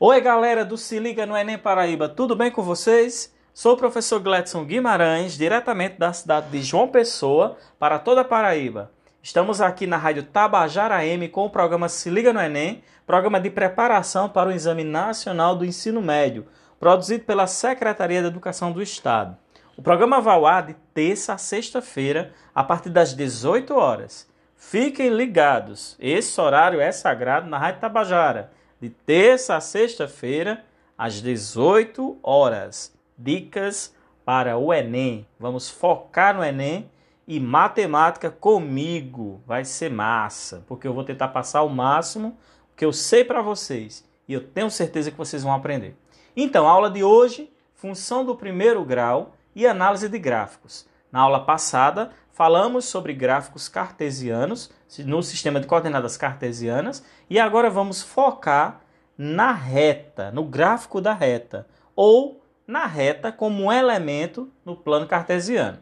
Oi, galera do Se Liga no Enem Paraíba, tudo bem com vocês? Sou o professor Gledson Guimarães, diretamente da cidade de João Pessoa, para toda a Paraíba. Estamos aqui na Rádio Tabajara M com o programa Se Liga no Enem, programa de preparação para o Exame Nacional do Ensino Médio, produzido pela Secretaria da Educação do Estado. O programa vai ao ar de terça a sexta-feira, a partir das 18 horas. Fiquem ligados, esse horário é sagrado na Rádio Tabajara de terça a sexta-feira, às 18 horas. Dicas para o Enem. Vamos focar no Enem e matemática comigo. Vai ser massa, porque eu vou tentar passar o máximo que eu sei para vocês e eu tenho certeza que vocês vão aprender. Então, a aula de hoje, função do primeiro grau e análise de gráficos. Na aula passada, falamos sobre gráficos cartesianos no sistema de coordenadas cartesianas e agora vamos focar na reta, no gráfico da reta, ou na reta como um elemento no plano cartesiano.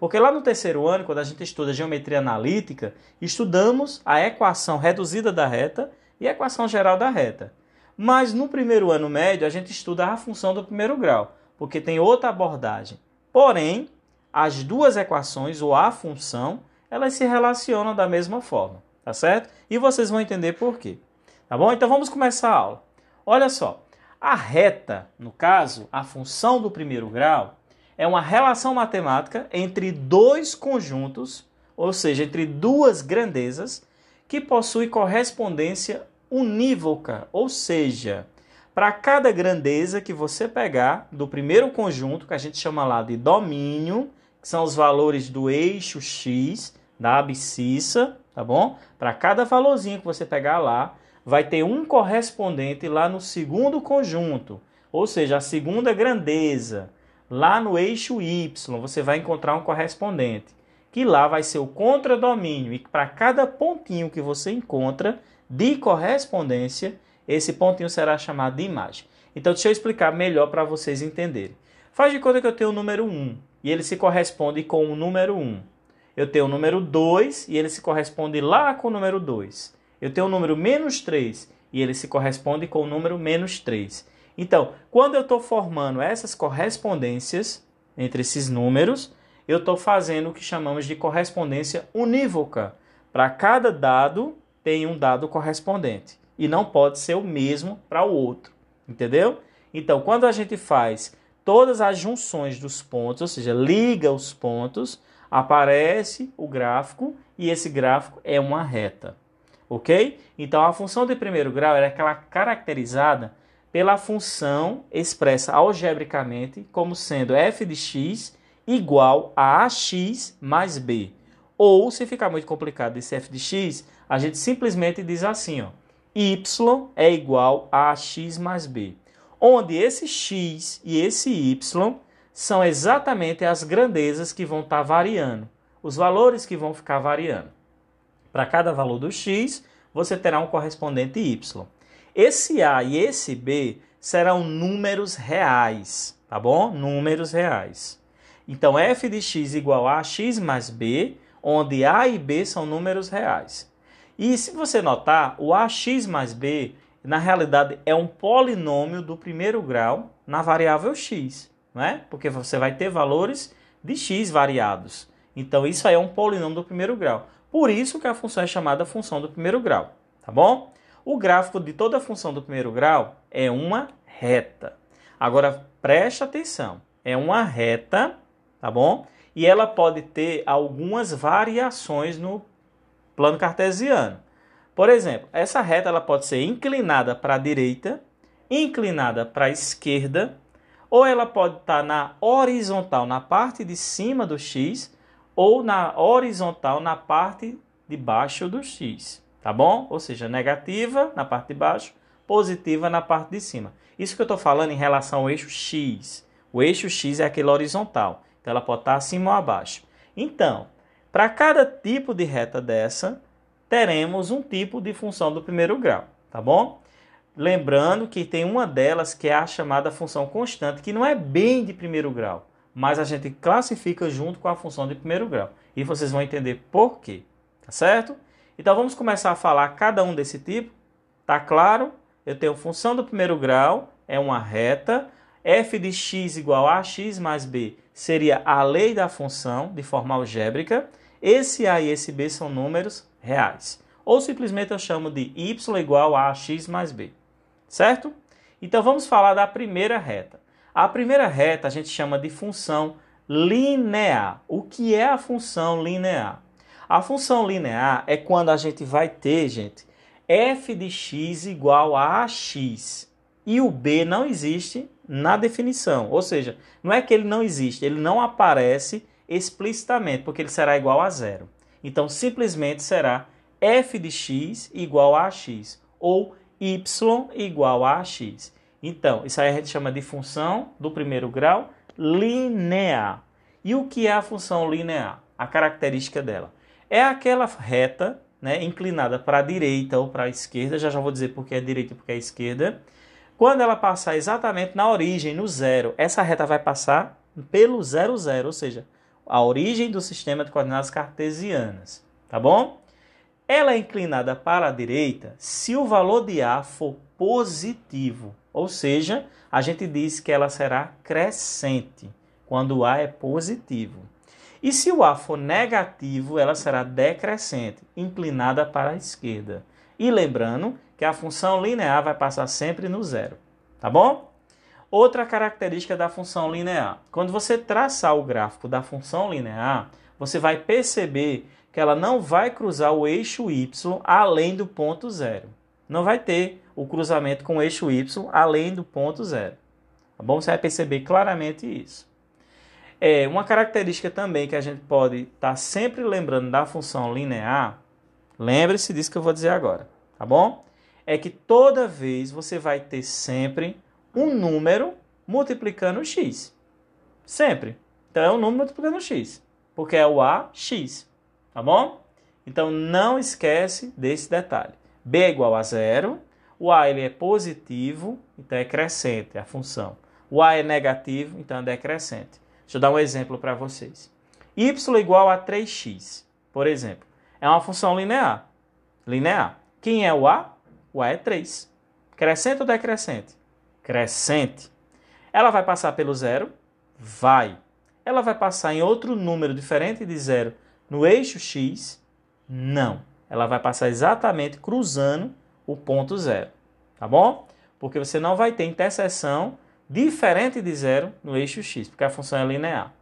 Porque lá no terceiro ano, quando a gente estuda geometria analítica, estudamos a equação reduzida da reta e a equação geral da reta. Mas no primeiro ano médio, a gente estuda a função do primeiro grau, porque tem outra abordagem. Porém, as duas equações ou a função, elas se relacionam da mesma forma, tá certo? E vocês vão entender por quê. Tá bom? Então vamos começar a aula. Olha só, a reta, no caso, a função do primeiro grau, é uma relação matemática entre dois conjuntos, ou seja, entre duas grandezas, que possui correspondência unívoca, ou seja, para cada grandeza que você pegar do primeiro conjunto, que a gente chama lá de domínio, que são os valores do eixo x da abscissa, tá bom? Para cada valorzinho que você pegar lá, vai ter um correspondente lá no segundo conjunto, ou seja, a segunda grandeza. Lá no eixo y, você vai encontrar um correspondente, que lá vai ser o contradomínio, e para cada pontinho que você encontra de correspondência, esse pontinho será chamado de imagem. Então, deixa eu explicar melhor para vocês entenderem. Faz de conta que eu tenho o número 1 e ele se corresponde com o número 1. Eu tenho o número 2 e ele se corresponde lá com o número 2. Eu tenho o número menos 3 e ele se corresponde com o número menos 3. Então, quando eu estou formando essas correspondências entre esses números, eu estou fazendo o que chamamos de correspondência unívoca. Para cada dado, tem um dado correspondente. E não pode ser o mesmo para o outro. Entendeu? Então, quando a gente faz todas as junções dos pontos, ou seja, liga os pontos, aparece o gráfico e esse gráfico é uma reta. Ok? Então a função de primeiro grau é aquela caracterizada pela função expressa algebricamente como sendo f de x igual a ax mais b. Ou, se ficar muito complicado esse f de x, a gente simplesmente diz assim, ó, y é igual a ax mais b onde esse x e esse y são exatamente as grandezas que vão estar tá variando, os valores que vão ficar variando. Para cada valor do x, você terá um correspondente y. Esse a e esse b serão números reais, tá bom? Números reais. Então, f de x igual a x mais b, onde a e b são números reais. E se você notar, o ax mais b na realidade é um polinômio do primeiro grau na variável x, não é? Porque você vai ter valores de x variados. Então isso aí é um polinômio do primeiro grau. Por isso que a função é chamada função do primeiro grau, tá bom? O gráfico de toda função do primeiro grau é uma reta. Agora preste atenção, é uma reta, tá bom? E ela pode ter algumas variações no plano cartesiano. Por exemplo, essa reta ela pode ser inclinada para a direita, inclinada para a esquerda, ou ela pode estar na horizontal na parte de cima do x, ou na horizontal na parte de baixo do x, tá bom? Ou seja, negativa na parte de baixo, positiva na parte de cima. Isso que eu estou falando em relação ao eixo x. O eixo x é aquele horizontal, então ela pode estar acima ou abaixo. Então, para cada tipo de reta dessa, teremos um tipo de função do primeiro grau, tá bom? Lembrando que tem uma delas que é a chamada função constante, que não é bem de primeiro grau, mas a gente classifica junto com a função de primeiro grau. E vocês vão entender por quê, tá certo? Então vamos começar a falar cada um desse tipo, tá claro? eu tenho função do primeiro grau, é uma reta, f de x igual a x mais b seria a lei da função de forma algébrica. Esse a e esse b são números reais. Ou simplesmente eu chamo de y igual a x mais b. Certo? Então vamos falar da primeira reta. A primeira reta a gente chama de função linear. O que é a função linear? A função linear é quando a gente vai ter, gente, f de x igual a x e o b não existe na definição. Ou seja, não é que ele não existe, ele não aparece explicitamente, porque ele será igual a zero. Então, simplesmente será f de x igual a x ou y igual a x. Então, isso aí a gente chama de função do primeiro grau linear. E o que é a função linear? A característica dela é aquela reta né, inclinada para a direita ou para a esquerda, já já vou dizer porque é direita e porque é esquerda. Quando ela passar exatamente na origem, no zero, essa reta vai passar pelo zero, zero, ou seja, a origem do sistema de coordenadas cartesianas, tá bom? Ela é inclinada para a direita se o valor de A for positivo, ou seja, a gente diz que ela será crescente quando A é positivo. E se o A for negativo, ela será decrescente, inclinada para a esquerda. E lembrando que a função linear vai passar sempre no zero, tá bom? Outra característica da função linear. Quando você traçar o gráfico da função linear, você vai perceber que ela não vai cruzar o eixo y além do ponto zero. Não vai ter o cruzamento com o eixo y além do ponto zero. Tá bom? Você vai perceber claramente isso. É uma característica também que a gente pode estar tá sempre lembrando da função linear. Lembre-se disso que eu vou dizer agora, tá bom? É que toda vez você vai ter sempre um número multiplicando x. Sempre. Então é um número multiplicando x, porque é o ax. Tá bom? Então não esquece desse detalhe. B é igual a zero, o A ele é positivo, então é crescente a função. O A é negativo, então é decrescente. Deixa eu dar um exemplo para vocês. y igual a 3x, por exemplo, é uma função linear. Linear. Quem é o A? O A é 3. Crescente ou decrescente? Crescente. Ela vai passar pelo zero? Vai. Ela vai passar em outro número diferente de zero no eixo x, não. Ela vai passar exatamente cruzando o ponto zero, tá bom? Porque você não vai ter interseção diferente de zero no eixo x, porque a função é linear.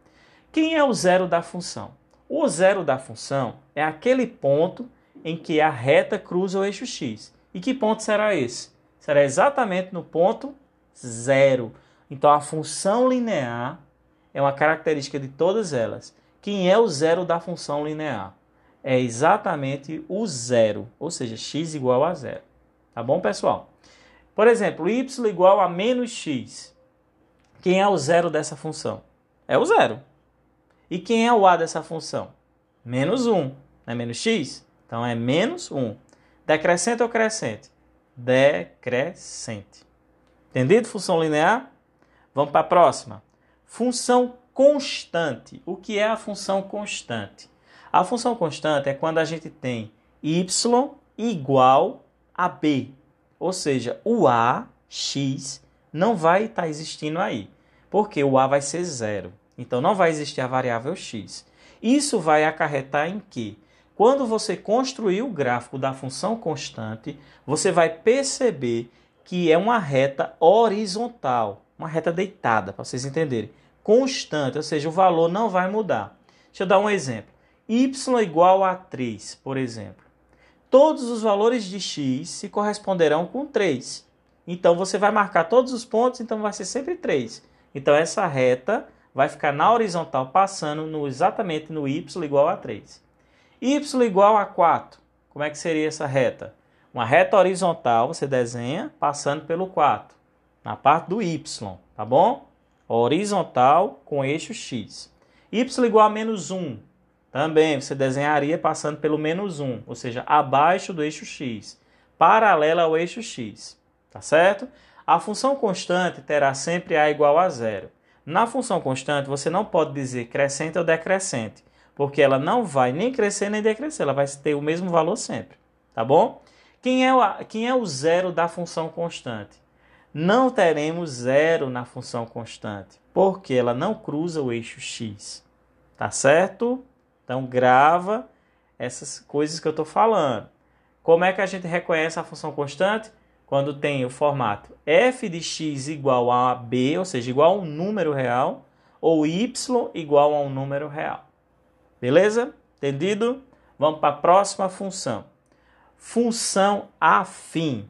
Quem é o zero da função? O zero da função é aquele ponto em que a reta cruza o eixo x. E que ponto será esse? Será exatamente no ponto zero. Então a função linear é uma característica de todas elas. Quem é o zero da função linear? É exatamente o zero, ou seja, x igual a zero. Tá bom, pessoal? Por exemplo, y igual a menos x. Quem é o zero dessa função? É o zero. E quem é o a dessa função? Menos 1. Não é menos x? Então é menos 1. Decrescente ou crescente? Decrescente. Entendido? Função linear? Vamos para a próxima. Função constante. O que é a função constante? A função constante é quando a gente tem y igual a b, ou seja, o a, x, não vai estar tá existindo aí, porque o a vai ser zero. Então não vai existir a variável x. Isso vai acarretar em que? Quando você construir o gráfico da função constante, você vai perceber que é uma reta horizontal, uma reta deitada, para vocês entenderem constante, ou seja, o valor não vai mudar. Deixa eu dar um exemplo. y igual a 3, por exemplo. Todos os valores de x se corresponderão com 3. Então você vai marcar todos os pontos, então vai ser sempre 3. Então essa reta vai ficar na horizontal passando no, exatamente no y igual a 3. y igual a 4. Como é que seria essa reta? Uma reta horizontal você desenha passando pelo 4, na parte do y, tá bom? horizontal com eixo x. y igual a menos 1. Também você desenharia passando pelo menos 1, ou seja, abaixo do eixo x, paralela ao eixo x. Tá certo? A função constante terá sempre a igual a zero. Na função constante, você não pode dizer crescente ou decrescente, porque ela não vai nem crescer nem decrescer, ela vai ter o mesmo valor sempre. Tá bom? Quem é, o, quem é o zero da função constante? Não teremos zero na função constante, porque ela não cruza o eixo x. Tá certo? Então grava essas coisas que eu estou falando. Como é que a gente reconhece a função constante? Quando tem o formato f de x igual a b, ou seja, igual a um número real, ou y igual a um número real. Beleza? Entendido? Vamos para a próxima função. Função afim.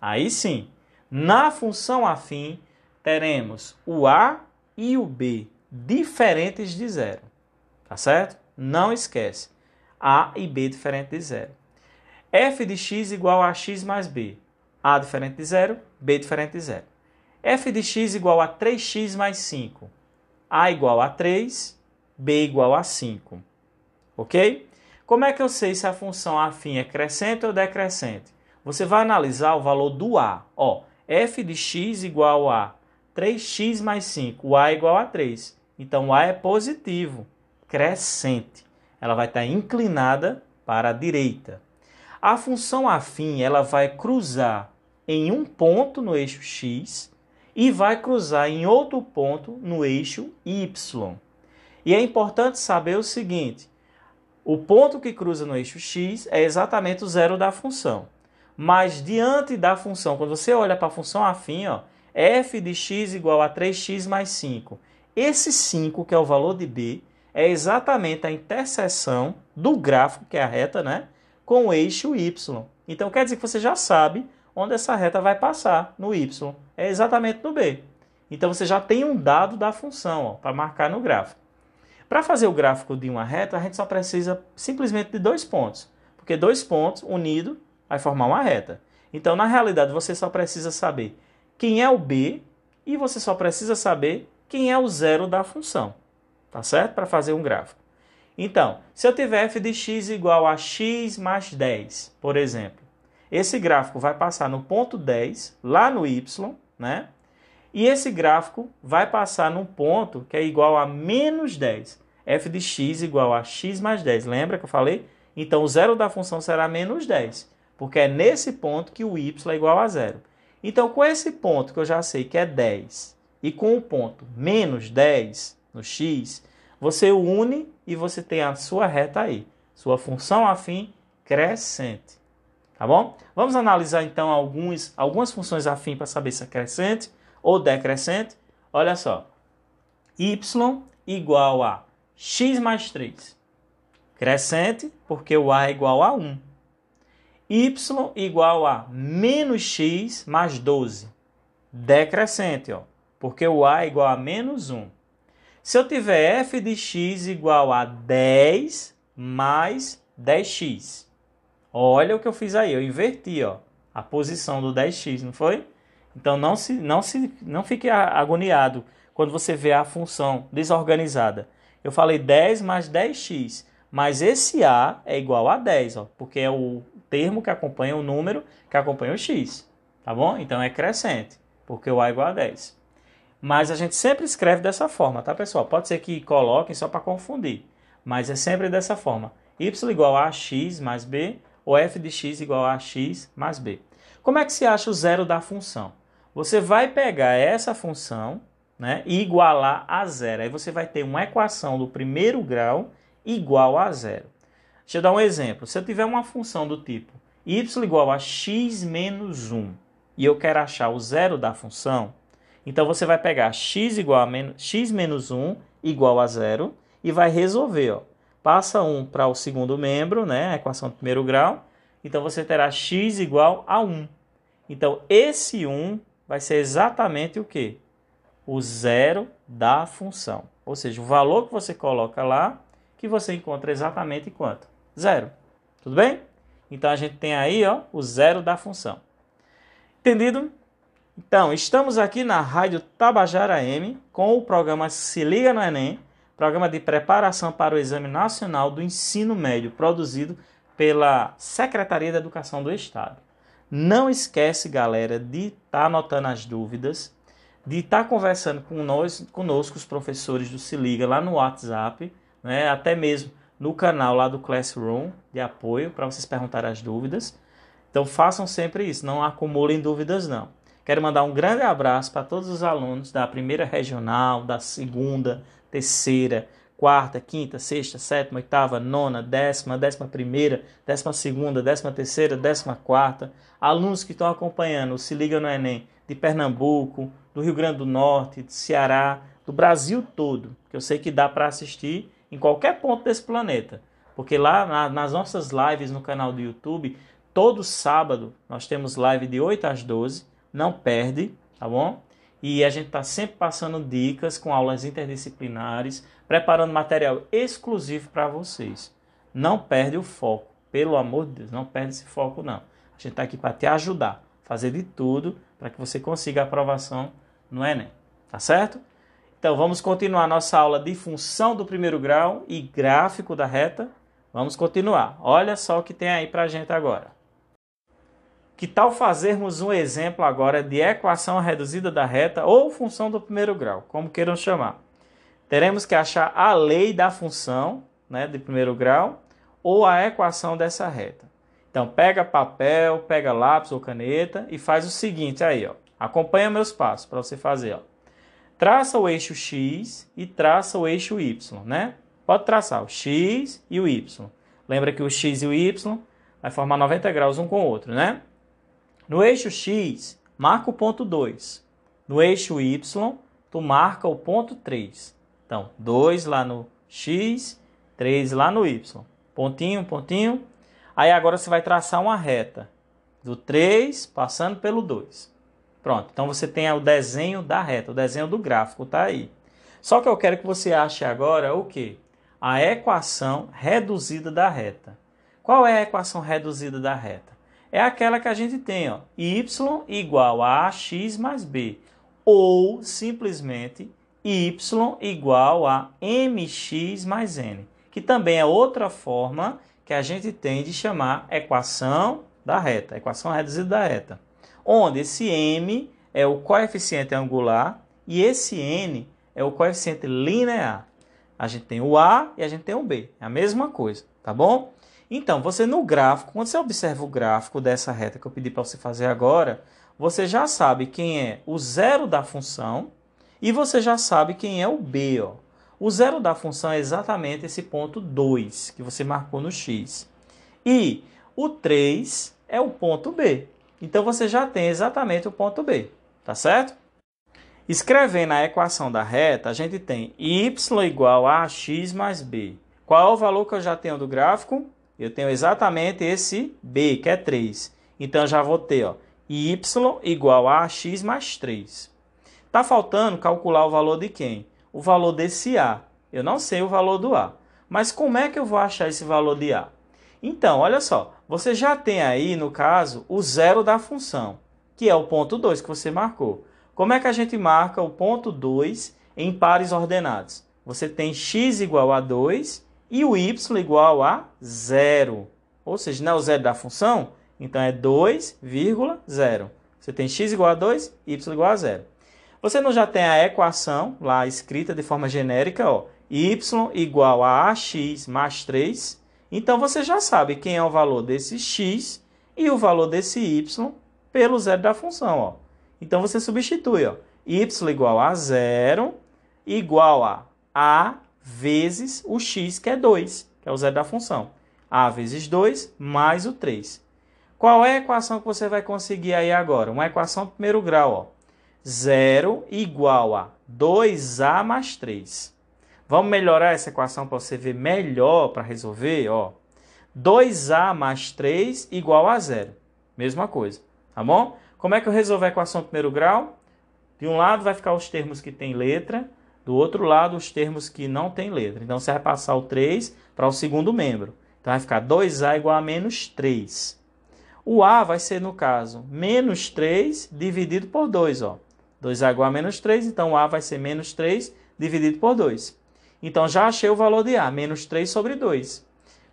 Aí sim, na função afim, teremos o a e o b diferentes de zero. Tá certo? Não esquece. a e b diferente de zero. f de x igual a x mais b. a diferente de zero, b diferente de zero. f de x igual a 3x mais 5. a igual a 3, b igual a 5. Ok? Como é que eu sei se a função afim é crescente ou decrescente? Você vai analisar o valor do a. Ó, f de x igual a 3x mais 5. O a é igual a 3. Então, o a é positivo, crescente. Ela vai estar inclinada para a direita. A função afim ela vai cruzar em um ponto no eixo x e vai cruzar em outro ponto no eixo y. E é importante saber o seguinte: o ponto que cruza no eixo x é exatamente o zero da função. Mas diante da função, quando você olha para a função afim, ó, f de x igual a 3x mais 5. Esse 5, que é o valor de b, é exatamente a interseção do gráfico, que é a reta, né, com o eixo y. Então quer dizer que você já sabe onde essa reta vai passar no y. É exatamente no b. Então você já tem um dado da função para marcar no gráfico. Para fazer o gráfico de uma reta, a gente só precisa simplesmente de dois pontos, porque dois pontos unidos vai formar uma reta. Então, na realidade, você só precisa saber quem é o b e você só precisa saber quem é o zero da função, tá certo? Para fazer um gráfico. Então, se eu tiver f de x igual a x mais 10, por exemplo, esse gráfico vai passar no ponto 10, lá no y, né? E esse gráfico vai passar num ponto que é igual a menos 10. F de x igual a x mais 10. Lembra que eu falei? Então, o zero da função será menos 10, porque é nesse ponto que o y é igual a zero. Então, com esse ponto que eu já sei que é 10 e com o ponto menos 10 no x, você une e você tem a sua reta aí, sua função afim crescente. Tá bom? Vamos analisar então alguns, algumas funções afim para saber se é crescente ou decrescente, olha só. y igual a x mais 3. Crescente, porque o a é igual a 1. y igual a menos x mais 12. Decrescente, ó, porque o a é igual a menos 1. Se eu tiver f de x igual a 10 mais 10x. Olha o que eu fiz aí, eu inverti ó, a posição do 10x, não foi? Então não se não se não fique agoniado quando você vê a função desorganizada. Eu falei 10 mais 10x, mas esse a é igual a 10, ó, porque é o termo que acompanha o número que acompanha o x, tá bom? Então é crescente, porque o a é igual a 10. Mas a gente sempre escreve dessa forma, tá, pessoal? Pode ser que coloquem só para confundir, mas é sempre dessa forma. y igual a x mais b, ou f de x igual a x mais b. Como é que se acha o zero da função? Você vai pegar essa função né, igualar a zero. Aí você vai ter uma equação do primeiro grau igual a zero. Deixa eu dar um exemplo. Se eu tiver uma função do tipo y igual a x menos 1 e eu quero achar o zero da função, então você vai pegar x igual a menos, x menos 1 igual a zero e vai resolver. Ó. Passa 1 para o segundo membro, né, a equação do primeiro grau, então você terá x igual a 1. Então esse 1 vai ser exatamente o que? O zero da função. Ou seja, o valor que você coloca lá, que você encontra exatamente quanto? Zero. Tudo bem? Então a gente tem aí ó, o zero da função. Entendido? Então, estamos aqui na Rádio Tabajara M com o programa Se Liga no Enem, programa de preparação para o Exame Nacional do Ensino Médio, produzido pela Secretaria da Educação do Estado. Não esquece, galera, de estar tá anotando as dúvidas, de estar tá conversando com nós, conosco, os professores do Se Liga, lá no WhatsApp, né, até mesmo no canal lá do Classroom de apoio, para vocês perguntarem as dúvidas. Então façam sempre isso, não acumulem dúvidas não. Quero mandar um grande abraço para todos os alunos da primeira regional, da segunda, terceira, quarta, quinta, sexta, sétima, oitava, nona, décima, décima primeira, décima segunda, décima terceira, décima quarta. Alunos que estão acompanhando o Se Liga no Enem de Pernambuco, do Rio Grande do Norte, de Ceará, do Brasil todo, que eu sei que dá para assistir em qualquer ponto desse planeta. Porque lá na, nas nossas lives no canal do YouTube, todo sábado nós temos live de 8 às 12, não perde, tá bom? E a gente está sempre passando dicas com aulas interdisciplinares, preparando material exclusivo para vocês. Não perde o foco, pelo amor de Deus, não perde esse foco não. A gente está aqui para te ajudar, fazer de tudo para que você consiga a aprovação no Enem, tá certo? Então vamos continuar nossa aula de função do primeiro grau e gráfico da reta. Vamos continuar. Olha só o que tem aí para gente agora. Que tal fazermos um exemplo agora de equação reduzida da reta ou função do primeiro grau, como queiram chamar. Teremos que achar a lei da função né, de primeiro grau ou a equação dessa reta. Então pega papel, pega lápis ou caneta e faz o seguinte aí, ó. Acompanha meus passos para você fazer, ó. Traça o eixo x e traça o eixo y, né? Pode traçar o x e o y. Lembra que o x e o y vai formar 90 graus um com o outro, né? No eixo x, marca o ponto 2. No eixo y, tu marca o ponto 3. Então, 2 lá no x, 3 lá no y. Pontinho, pontinho. Aí agora você vai traçar uma reta do 3 passando pelo 2. Pronto, então você tem o desenho da reta, o desenho do gráfico, tá aí. Só que eu quero que você ache agora o que? a equação reduzida da reta. Qual é a equação reduzida da reta? É aquela que a gente tem, ó, y igual a x mais b, ou simplesmente y igual a mx mais n, que também é outra forma que a gente tem de chamar equação da reta, equação reduzida da reta, onde esse m é o coeficiente angular e esse n é o coeficiente linear. A gente tem o A e a gente tem o B. É a mesma coisa, tá bom? Então, você no gráfico, quando você observa o gráfico dessa reta que eu pedi para você fazer agora, você já sabe quem é o zero da função e você já sabe quem é o B. Ó. O zero da função é exatamente esse ponto 2 que você marcou no x. E o 3 é o ponto B. Então, você já tem exatamente o ponto B, tá certo? Escrevendo a equação da reta, a gente tem y igual a x mais b. Qual é o valor que eu já tenho do gráfico? Eu tenho exatamente esse b, que é 3. Então, já vou ter ó, y igual a x mais 3. Está faltando calcular o valor de quem? O valor desse a. Eu não sei o valor do a. Mas como é que eu vou achar esse valor de a? Então, olha só. Você já tem aí, no caso, o zero da função, que é o ponto 2 que você marcou. Como é que a gente marca o ponto 2 em pares ordenados? Você tem x igual a 2 e o y igual a 0. Ou seja, não é o zero da função? Então é 2,0. Você tem x igual a 2, y igual a 0. Você não já tem a equação lá escrita de forma genérica, ó, y igual a ax mais 3. Então você já sabe quem é o valor desse x e o valor desse y pelo zero da função. Ó. Então você substitui, ó, y igual a zero igual a a vezes o x, que é 2, que é o zero da função. a vezes 2 mais o 3. Qual é a equação que você vai conseguir aí agora? Uma equação primeiro grau, ó. 0 igual a 2a mais 3. Vamos melhorar essa equação para você ver melhor para resolver, ó. 2a mais 3 igual a 0. Mesma coisa, tá bom? Como é que eu resolvo a equação do primeiro grau? De um lado vai ficar os termos que têm letra, do outro lado os termos que não têm letra. Então você vai passar o 3 para o segundo membro. Então vai ficar 2A igual a menos 3. O A vai ser, no caso, menos 3 dividido por 2. Ó. 2A igual a menos 3, então o A vai ser menos 3 dividido por 2. Então já achei o valor de A, menos 3 sobre 2.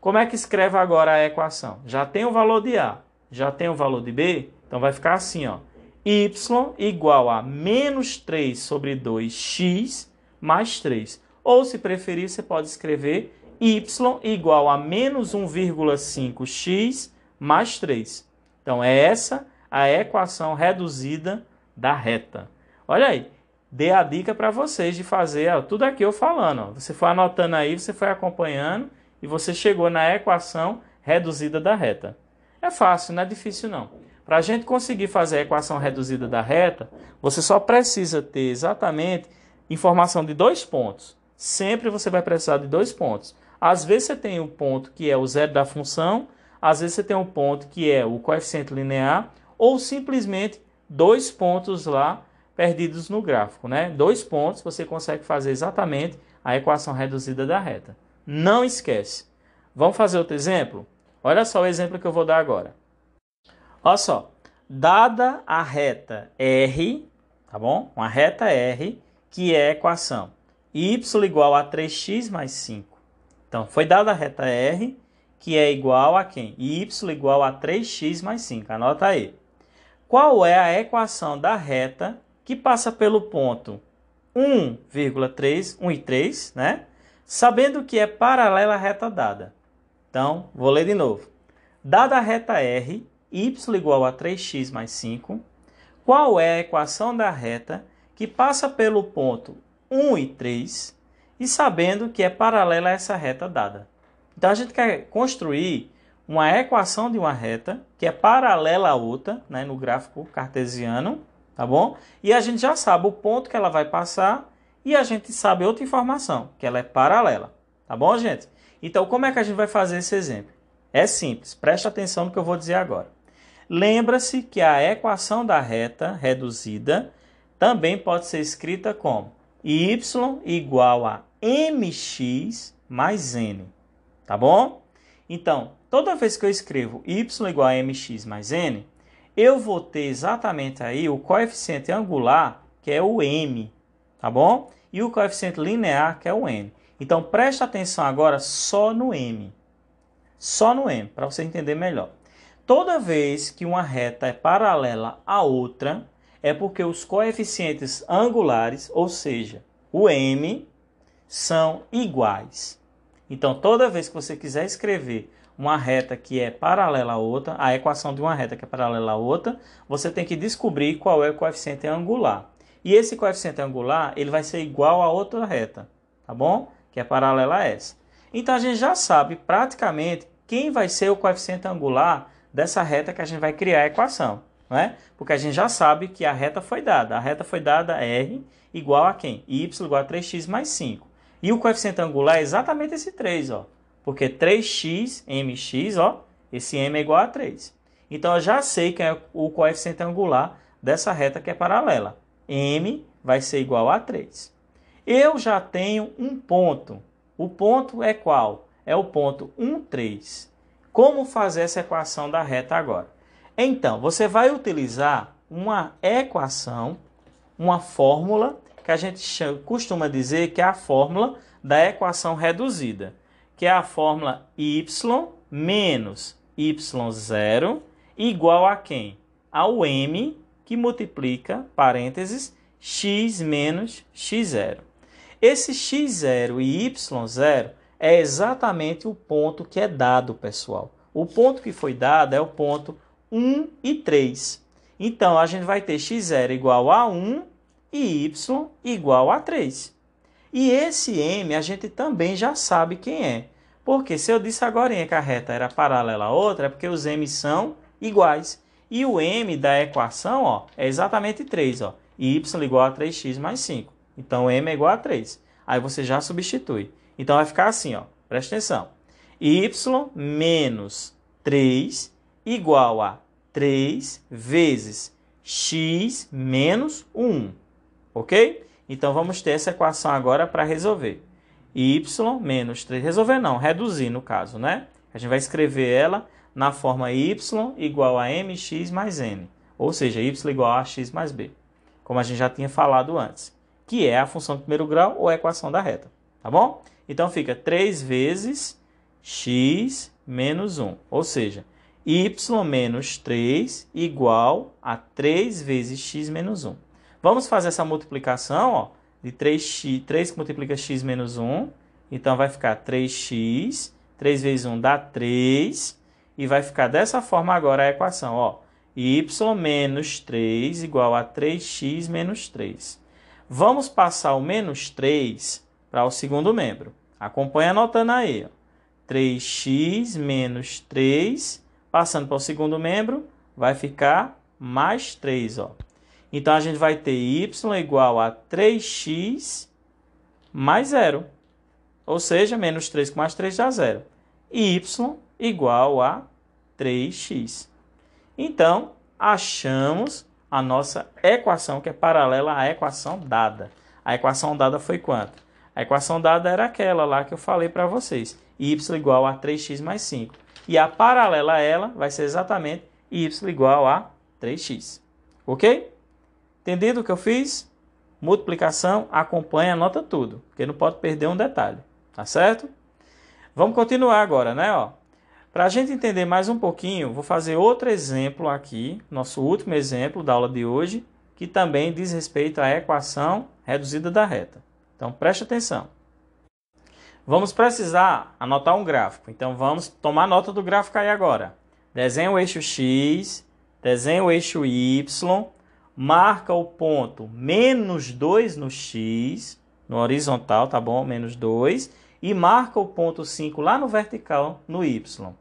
Como é que escreve agora a equação? Já tem o valor de A, já tem o valor de B, então vai ficar assim, ó. y igual a menos 3 sobre 2x mais 3. Ou, se preferir, você pode escrever y igual a menos 1,5x mais 3. Então, é essa a equação reduzida da reta. Olha aí, dei a dica para vocês de fazer ó, tudo aqui eu falando. Ó. Você foi anotando aí, você foi acompanhando e você chegou na equação reduzida da reta. É fácil, não é difícil não. Para a gente conseguir fazer a equação reduzida da reta, você só precisa ter exatamente informação de dois pontos. Sempre você vai precisar de dois pontos. Às vezes você tem um ponto que é o zero da função, às vezes você tem um ponto que é o coeficiente linear, ou simplesmente dois pontos lá perdidos no gráfico, né? Dois pontos você consegue fazer exatamente a equação reduzida da reta. Não esquece. Vamos fazer outro exemplo? Olha só o exemplo que eu vou dar agora. Olha só. Dada a reta R, tá bom? Uma reta R, que é a equação y igual a 3x mais 5. Então, foi dada a reta R, que é igual a quem? y igual a 3x mais 5. Anota aí. Qual é a equação da reta que passa pelo ponto 1,3, 1 e 3, né? Sabendo que é paralela à reta dada. Então, vou ler de novo. Dada a reta R, y igual a 3x mais 5, qual é a equação da reta que passa pelo ponto 1 e 3 e sabendo que é paralela a essa reta dada? Então, a gente quer construir uma equação de uma reta que é paralela a outra, né, no gráfico cartesiano, tá bom? E a gente já sabe o ponto que ela vai passar e a gente sabe outra informação, que ela é paralela, tá bom, gente? Então, como é que a gente vai fazer esse exemplo? É simples, preste atenção no que eu vou dizer agora. Lembra-se que a equação da reta reduzida também pode ser escrita como y igual a mx mais n, tá bom? Então, toda vez que eu escrevo y igual a mx mais n, eu vou ter exatamente aí o coeficiente angular, que é o m, tá bom? E o coeficiente linear, que é o n. Então, preste atenção agora só no m. Só no m, para você entender melhor. Toda vez que uma reta é paralela à outra, é porque os coeficientes angulares, ou seja, o m, são iguais. Então, toda vez que você quiser escrever uma reta que é paralela à outra, a equação de uma reta que é paralela à outra, você tem que descobrir qual é o coeficiente angular. E esse coeficiente angular, ele vai ser igual a outra reta, tá bom? Que é paralela a essa. Então a gente já sabe praticamente quem vai ser o coeficiente angular dessa reta que a gente vai criar a equação, não é? Porque a gente já sabe que a reta foi dada. A reta foi dada R igual a quem? y igual a 3x mais 5. E o coeficiente angular é exatamente esse 3, ó. Porque 3x, mx, ó, esse m é igual a 3. Então eu já sei que é o coeficiente angular dessa reta que é paralela m vai ser igual a 3. Eu já tenho um ponto. O ponto é qual? É o ponto 1, 3. Como fazer essa equação da reta agora? Então, você vai utilizar uma equação, uma fórmula, que a gente costuma dizer que é a fórmula da equação reduzida, que é a fórmula y menos y0 igual a quem? Ao m que multiplica, parênteses, x menos x0. Esse x0 e y0 é exatamente o ponto que é dado, pessoal. O ponto que foi dado é o ponto 1 e 3. Então, a gente vai ter x0 igual a 1 e y igual a 3. E esse m a gente também já sabe quem é. Porque se eu disse agora que a reta era paralela a outra, é porque os m são iguais. E o m da equação ó, é exatamente 3. Ó, y igual a 3x mais 5. Então, m é igual a 3. Aí você já substitui. Então, vai ficar assim, ó, presta atenção. y menos 3 igual a 3 vezes x menos 1. Ok? Então, vamos ter essa equação agora para resolver. Y menos 3, resolver não, reduzir no caso, né? A gente vai escrever ela na forma y igual a mx mais n, ou seja, y igual a x mais b, como a gente já tinha falado antes, que é a função de primeiro grau ou a equação da reta, tá bom? Então fica 3 vezes x menos 1, ou seja, y menos 3 igual a 3 vezes x menos 1. Vamos fazer essa multiplicação ó, de 3x, 3 que multiplica x menos 1, então vai ficar 3x, 3 vezes 1 dá 3, e vai ficar dessa forma agora a equação, ó. y menos 3 igual a 3x menos 3. Vamos passar o menos 3 para o segundo membro. Acompanhe anotando aí, ó. 3x menos 3, passando para o segundo membro, vai ficar mais 3, ó. Então, a gente vai ter y igual a 3x mais 0. Ou seja, menos 3 com mais 3 dá 0. E y igual a 3x. Então, achamos a nossa equação, que é paralela à equação dada. A equação dada foi quanto? A equação dada era aquela lá que eu falei para vocês. y igual a 3x mais 5. E a paralela a ela vai ser exatamente y igual a 3x. Ok? Entendido o que eu fiz? Multiplicação, acompanha, anota tudo, porque não pode perder um detalhe, tá certo? Vamos continuar agora, né? Para a gente entender mais um pouquinho, vou fazer outro exemplo aqui, nosso último exemplo da aula de hoje, que também diz respeito à equação reduzida da reta. Então preste atenção. Vamos precisar anotar um gráfico, então vamos tomar nota do gráfico aí agora. Desenha o eixo x, desenha o eixo y, marca o ponto menos 2 no x, no horizontal, tá bom? Menos 2. E marca o ponto 5 lá no vertical, no y.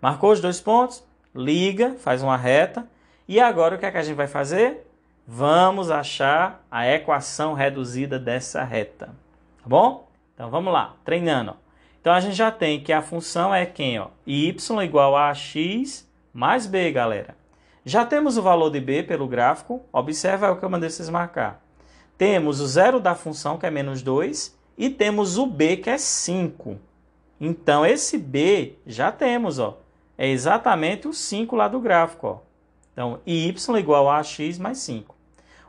Marcou os dois pontos? Liga, faz uma reta. E agora o que é que a gente vai fazer? Vamos achar a equação reduzida dessa reta. Tá bom? Então vamos lá, treinando. Então a gente já tem que a função é quem? Ó? y igual a x mais b, galera. Já temos o valor de b pelo gráfico. Observa o que eu mandei vocês marcar. Temos o zero da função, que é menos 2, e temos o b, que é 5. Então, esse b já temos, ó. É exatamente o 5 lá do gráfico, ó. Então, y igual a x mais 5.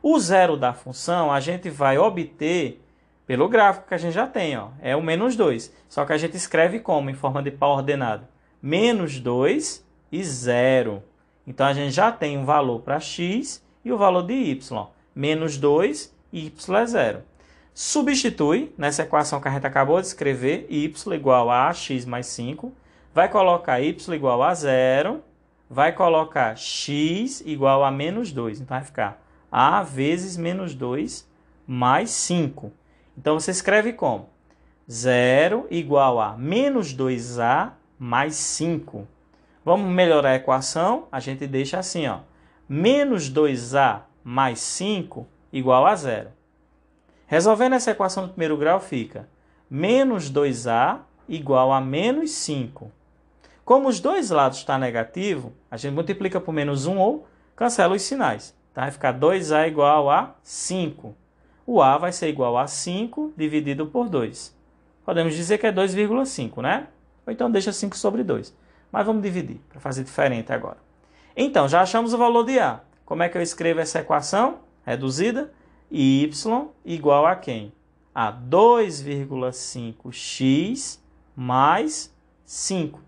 O zero da função a gente vai obter pelo gráfico que a gente já tem, ó. É o menos 2. Só que a gente escreve como? Em forma de pau ordenado. Menos 2 e 0. Então, a gente já tem um valor para x e o valor de y. Menos 2 e y é zero. Substitui nessa equação que a gente acabou de escrever, y igual a x mais 5. Vai colocar y igual a zero. Vai colocar x igual a menos 2. Então, vai ficar a vezes menos 2 mais 5. Então, você escreve como? 0 igual a menos 2a mais 5. Vamos melhorar a equação? A gente deixa assim, ó. Menos 2a mais 5 igual a zero. Resolvendo essa equação do primeiro grau, fica menos 2a igual a menos 5. Como os dois lados estão tá negativo, a gente multiplica por menos 1 ou cancela os sinais. Tá? Vai ficar 2a igual a 5. O a vai ser igual a 5 dividido por 2. Podemos dizer que é 2,5, né? Ou então deixa 5 sobre 2. Mas vamos dividir para fazer diferente agora. Então, já achamos o valor de A. Como é que eu escrevo essa equação reduzida? y igual a quem? A 2,5x mais 5.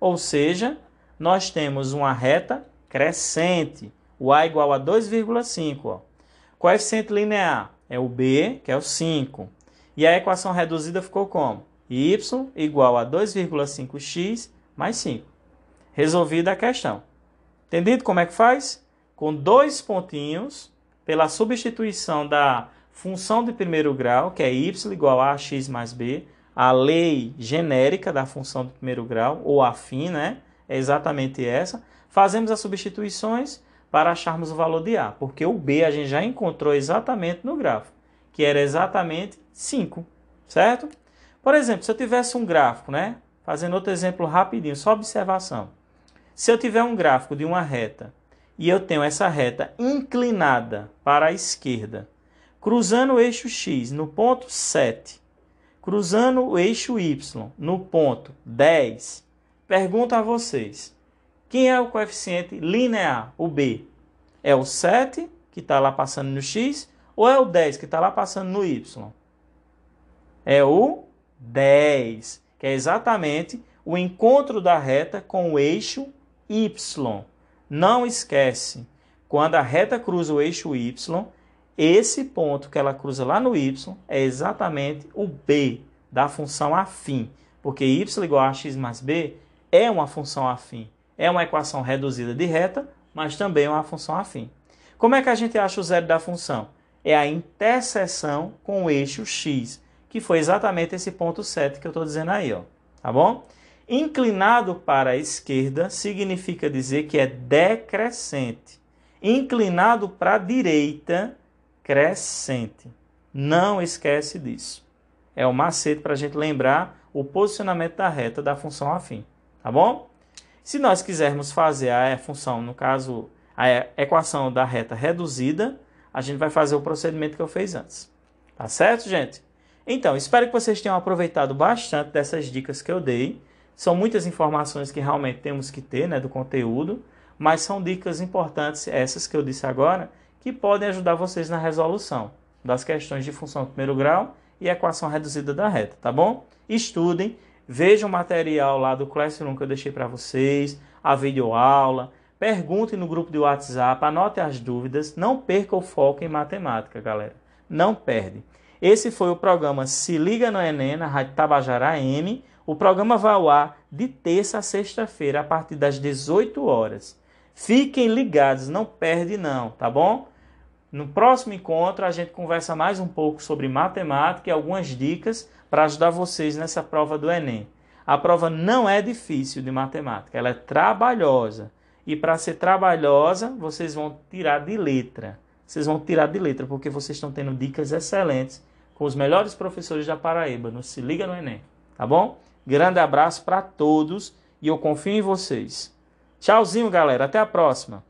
Ou seja, nós temos uma reta crescente. O A igual a 2,5. Coeficiente linear é o B, que é o 5. E a equação reduzida ficou como? y igual a 2,5x mais 5. Resolvida a questão. Entendido como é que faz? Com dois pontinhos, pela substituição da função de primeiro grau, que é y igual a x mais b, a lei genérica da função de primeiro grau, ou afim, né? É exatamente essa. Fazemos as substituições para acharmos o valor de A, porque o B a gente já encontrou exatamente no gráfico, que era exatamente 5, certo? Por exemplo, se eu tivesse um gráfico, né? Fazendo outro exemplo rapidinho, só observação. Se eu tiver um gráfico de uma reta e eu tenho essa reta inclinada para a esquerda, cruzando o eixo x no ponto 7, cruzando o eixo y no ponto 10, pergunto a vocês, quem é o coeficiente linear, o b? É o 7, que está lá passando no x, ou é o 10, que está lá passando no y? É o 10 que é exatamente o encontro da reta com o eixo y. Não esquece, quando a reta cruza o eixo y, esse ponto que ela cruza lá no y é exatamente o b da função afim, porque y igual a x mais b é uma função afim, é uma equação reduzida de reta, mas também é uma função afim. Como é que a gente acha o zero da função? É a interseção com o eixo x, que foi exatamente esse ponto 7 que eu estou dizendo aí, ó. Tá bom? Inclinado para a esquerda significa dizer que é decrescente. Inclinado para a direita, crescente. Não esquece disso. É o macete para a gente lembrar o posicionamento da reta da função afim. Tá bom? Se nós quisermos fazer a função, no caso, a equação da reta reduzida, a gente vai fazer o procedimento que eu fiz antes. Tá certo, gente? Então, espero que vocês tenham aproveitado bastante dessas dicas que eu dei. São muitas informações que realmente temos que ter né, do conteúdo, mas são dicas importantes, essas que eu disse agora, que podem ajudar vocês na resolução das questões de função de primeiro grau e equação reduzida da reta, tá bom? Estudem, vejam o material lá do Classroom que eu deixei para vocês, a videoaula, perguntem no grupo de WhatsApp, anotem as dúvidas, não perca o foco em matemática, galera. Não perde. Esse foi o programa Se Liga no Enem, na Rádio Tabajara M. O programa vai ao ar de terça a sexta-feira, a partir das 18 horas. Fiquem ligados, não perde não, tá bom? No próximo encontro a gente conversa mais um pouco sobre matemática e algumas dicas para ajudar vocês nessa prova do Enem. A prova não é difícil de matemática, ela é trabalhosa. E para ser trabalhosa, vocês vão tirar de letra. Vocês vão tirar de letra, porque vocês estão tendo dicas excelentes com os melhores professores da Paraíba. Não se liga no Enem, tá bom? Grande abraço para todos e eu confio em vocês. Tchauzinho, galera. Até a próxima.